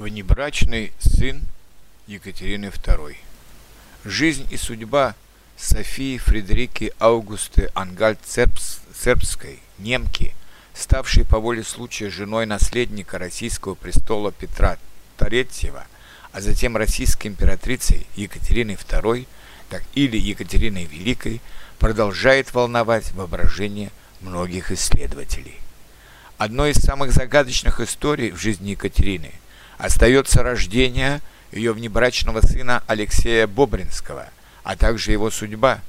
Внебрачный сын Екатерины II. Жизнь и судьба Софии Фредерики Аугусты Ангальд-Сербской, немки, ставшей по воле случая женой наследника российского престола Петра III, а затем российской императрицей Екатериной II, так или Екатериной Великой, продолжает волновать воображение многих исследователей. Одной из самых загадочных историй в жизни Екатерины – Остается рождение ее внебрачного сына Алексея Бобринского, а также его судьба.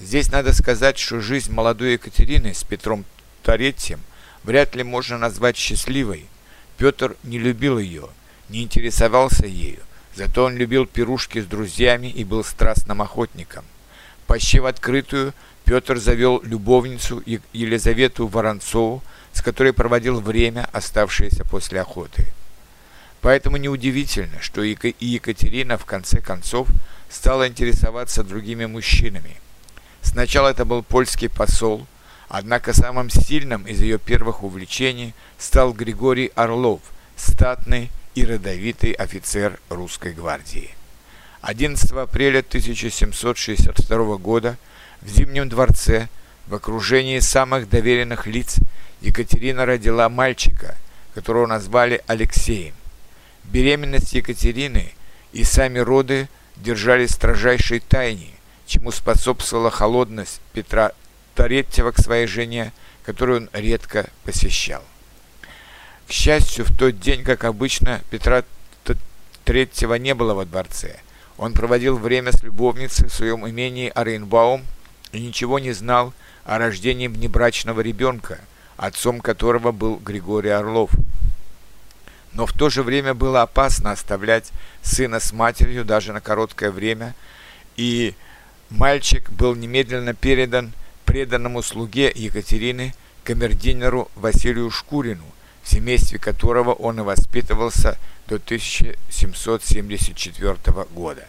Здесь надо сказать, что жизнь молодой Екатерины с Петром Торетьем вряд ли можно назвать счастливой. Петр не любил ее, не интересовался ею, зато он любил пирушки с друзьями и был страстным охотником. Почти в открытую Петр завел любовницу Елизавету Воронцову, с которой проводил время, оставшееся после охоты. Поэтому неудивительно, что Екатерина в конце концов стала интересоваться другими мужчинами. Сначала это был польский посол, однако самым сильным из ее первых увлечений стал Григорий Орлов, статный и родовитый офицер русской гвардии. 11 апреля 1762 года в Зимнем дворце в окружении самых доверенных лиц Екатерина родила мальчика, которого назвали Алексеем. Беременность Екатерины и сами роды держались строжайшей тайне, чему способствовала холодность Петра Торетьева к своей жене, которую он редко посещал. К счастью, в тот день, как обычно, Петра Третьего не было во дворце. Он проводил время с любовницей в своем имении Оренбаум и ничего не знал о рождении внебрачного ребенка, отцом которого был Григорий Орлов – но в то же время было опасно оставлять сына с матерью даже на короткое время, и мальчик был немедленно передан преданному слуге Екатерины камердинеру Василию Шкурину, в семействе которого он и воспитывался до 1774 года.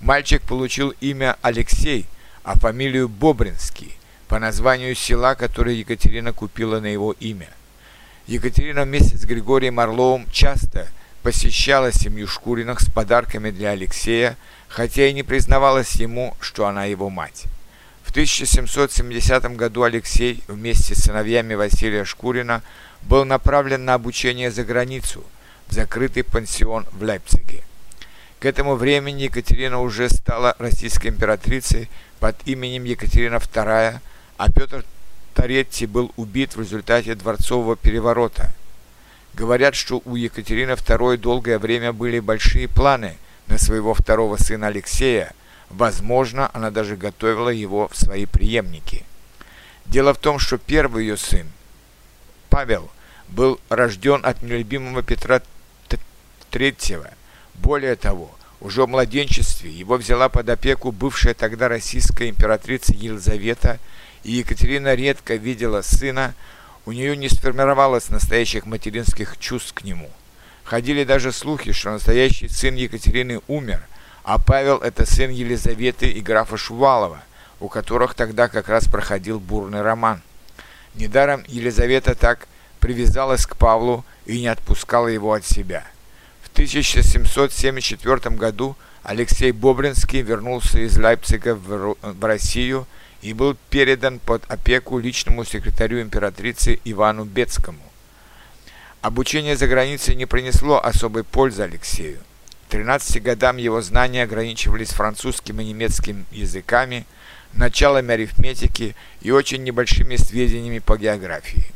Мальчик получил имя Алексей, а фамилию Бобринский по названию села, которое Екатерина купила на его имя – Екатерина вместе с Григорием Орловым часто посещала семью Шкуриных с подарками для Алексея, хотя и не признавалась ему, что она его мать. В 1770 году Алексей вместе с сыновьями Василия Шкурина был направлен на обучение за границу, в закрытый пансион в Лейпциге. К этому времени Екатерина уже стала российской императрицей под именем Екатерина II, а Петр Торетти был убит в результате дворцового переворота. Говорят, что у Екатерины II долгое время были большие планы на своего второго сына Алексея. Возможно, она даже готовила его в свои преемники. Дело в том, что первый ее сын, Павел, был рожден от нелюбимого Петра III. Более того, уже в младенчестве его взяла под опеку бывшая тогда российская императрица Елизавета и Екатерина редко видела сына, у нее не сформировалось настоящих материнских чувств к нему. Ходили даже слухи, что настоящий сын Екатерины умер, а Павел – это сын Елизаветы и графа Шувалова, у которых тогда как раз проходил бурный роман. Недаром Елизавета так привязалась к Павлу и не отпускала его от себя. В 1774 году Алексей Бобринский вернулся из Лейпцига в Россию – и был передан под опеку личному секретарю императрицы Ивану Бецкому. Обучение за границей не принесло особой пользы Алексею. К 13 годам его знания ограничивались французским и немецким языками, началами арифметики и очень небольшими сведениями по географии.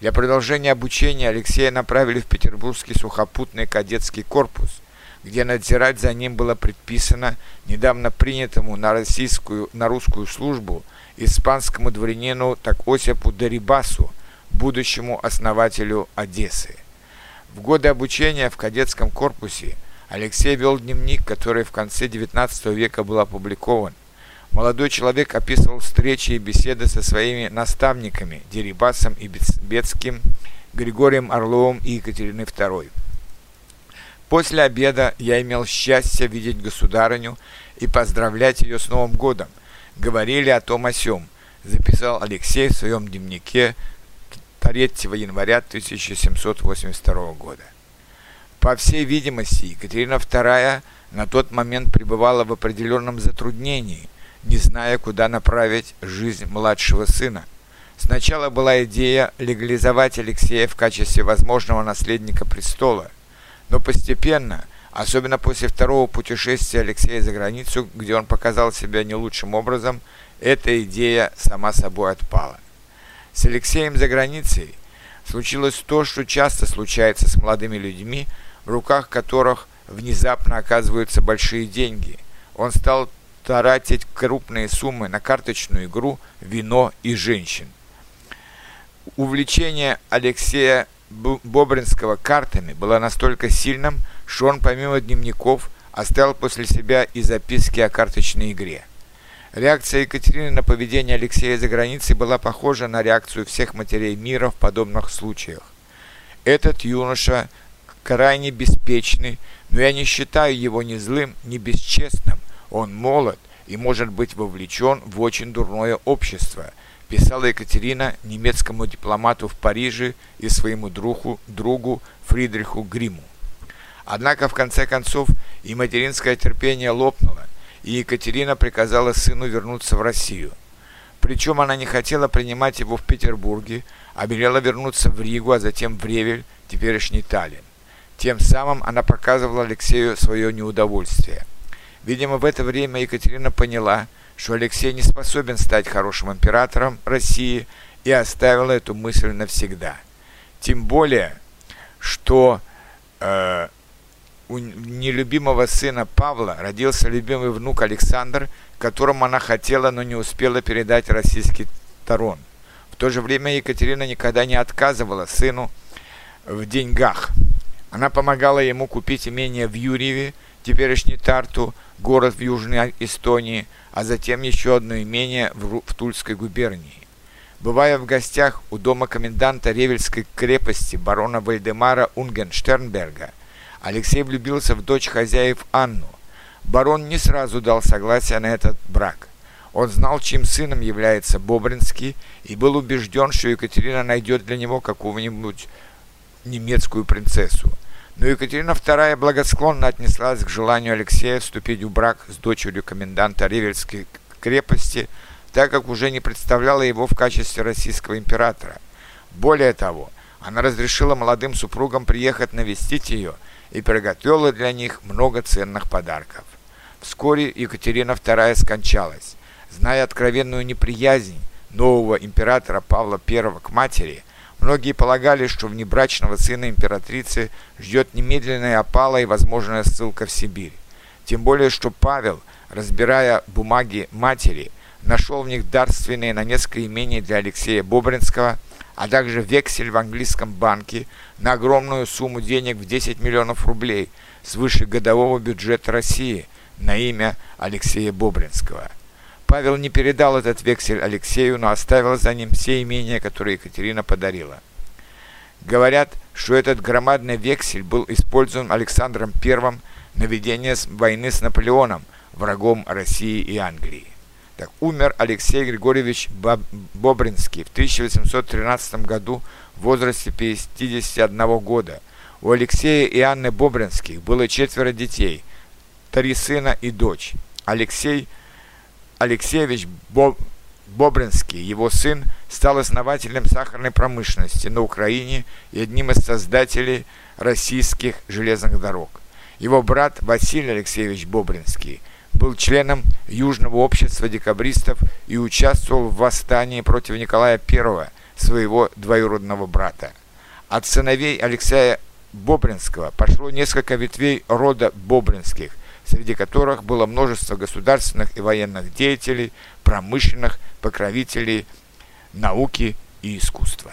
Для продолжения обучения Алексея направили в Петербургский сухопутный кадетский корпус – где надзирать за ним было предписано недавно принятому на, российскую, на русскую службу испанскому дворянину Такосипу Дерибасу, будущему основателю Одессы. В годы обучения в кадетском корпусе Алексей вел дневник, который в конце XIX века был опубликован. Молодой человек описывал встречи и беседы со своими наставниками Дерибасом и Бецким, Григорием Орловым и Екатериной II. После обеда я имел счастье видеть государыню и поздравлять ее с Новым годом. Говорили о том о сём, записал Алексей в своем дневнике 3 января 1782 года. По всей видимости, Екатерина II на тот момент пребывала в определенном затруднении, не зная, куда направить жизнь младшего сына. Сначала была идея легализовать Алексея в качестве возможного наследника престола, но постепенно, особенно после второго путешествия Алексея за границу, где он показал себя не лучшим образом, эта идея сама собой отпала. С Алексеем за границей случилось то, что часто случается с молодыми людьми, в руках которых внезапно оказываются большие деньги. Он стал тратить крупные суммы на карточную игру, вино и женщин. Увлечение Алексея Бобринского картами было настолько сильным, что он помимо дневников оставил после себя и записки о карточной игре. Реакция Екатерины на поведение Алексея за границей была похожа на реакцию всех матерей мира в подобных случаях. Этот юноша крайне беспечный, но я не считаю его ни злым, ни бесчестным. Он молод и может быть вовлечен в очень дурное общество, писала Екатерина немецкому дипломату в Париже и своему другу, другу Фридриху Гриму. Однако в конце концов и материнское терпение лопнуло, и Екатерина приказала сыну вернуться в Россию. Причем она не хотела принимать его в Петербурге, а велела вернуться в Ригу, а затем в Ревель, теперешний Таллин. Тем самым она показывала Алексею свое неудовольствие. Видимо, в это время Екатерина поняла, что Алексей не способен стать хорошим императором России и оставила эту мысль навсегда. Тем более, что э, у нелюбимого сына Павла родился любимый внук Александр, которому она хотела, но не успела передать российский трон. В то же время Екатерина никогда не отказывала сыну в деньгах. Она помогала ему купить имение в Юрьеве, теперешний Тарту, город в Южной Эстонии, а затем еще одно имение в, в Тульской губернии. Бывая в гостях у дома коменданта Ревельской крепости барона Вальдемара Унгенштернберга, Алексей влюбился в дочь хозяев Анну. Барон не сразу дал согласие на этот брак. Он знал, чьим сыном является Бобринский, и был убежден, что Екатерина найдет для него какого-нибудь немецкую принцессу. Но Екатерина II благосклонно отнеслась к желанию Алексея вступить в брак с дочерью коменданта Ревельской крепости, так как уже не представляла его в качестве российского императора. Более того, она разрешила молодым супругам приехать навестить ее – и приготовила для них много ценных подарков. Вскоре Екатерина II скончалась. Зная откровенную неприязнь нового императора Павла I к матери, многие полагали, что внебрачного сына императрицы ждет немедленная опала и возможная ссылка в Сибирь. Тем более, что Павел, разбирая бумаги матери, нашел в них дарственные на несколько имений для Алексея Бобринского – а также вексель в английском банке на огромную сумму денег в 10 миллионов рублей свыше годового бюджета России на имя Алексея Бобринского. Павел не передал этот вексель Алексею, но оставил за ним все имения, которые Екатерина подарила. Говорят, что этот громадный вексель был использован Александром I на ведение войны с Наполеоном, врагом России и Англии. Так, умер Алексей Григорьевич Бобринский в 1813 году в возрасте 51 года. У Алексея и Анны Бобринских было четверо детей, три сына и дочь. Алексей Алексеевич Боб, Бобринский, его сын, стал основателем сахарной промышленности на Украине и одним из создателей российских железных дорог. Его брат Василий Алексеевич Бобринский – был членом Южного общества декабристов и участвовал в восстании против Николая I, своего двоюродного брата. От сыновей Алексея Бобринского пошло несколько ветвей рода Бобринских, среди которых было множество государственных и военных деятелей, промышленных покровителей науки и искусства.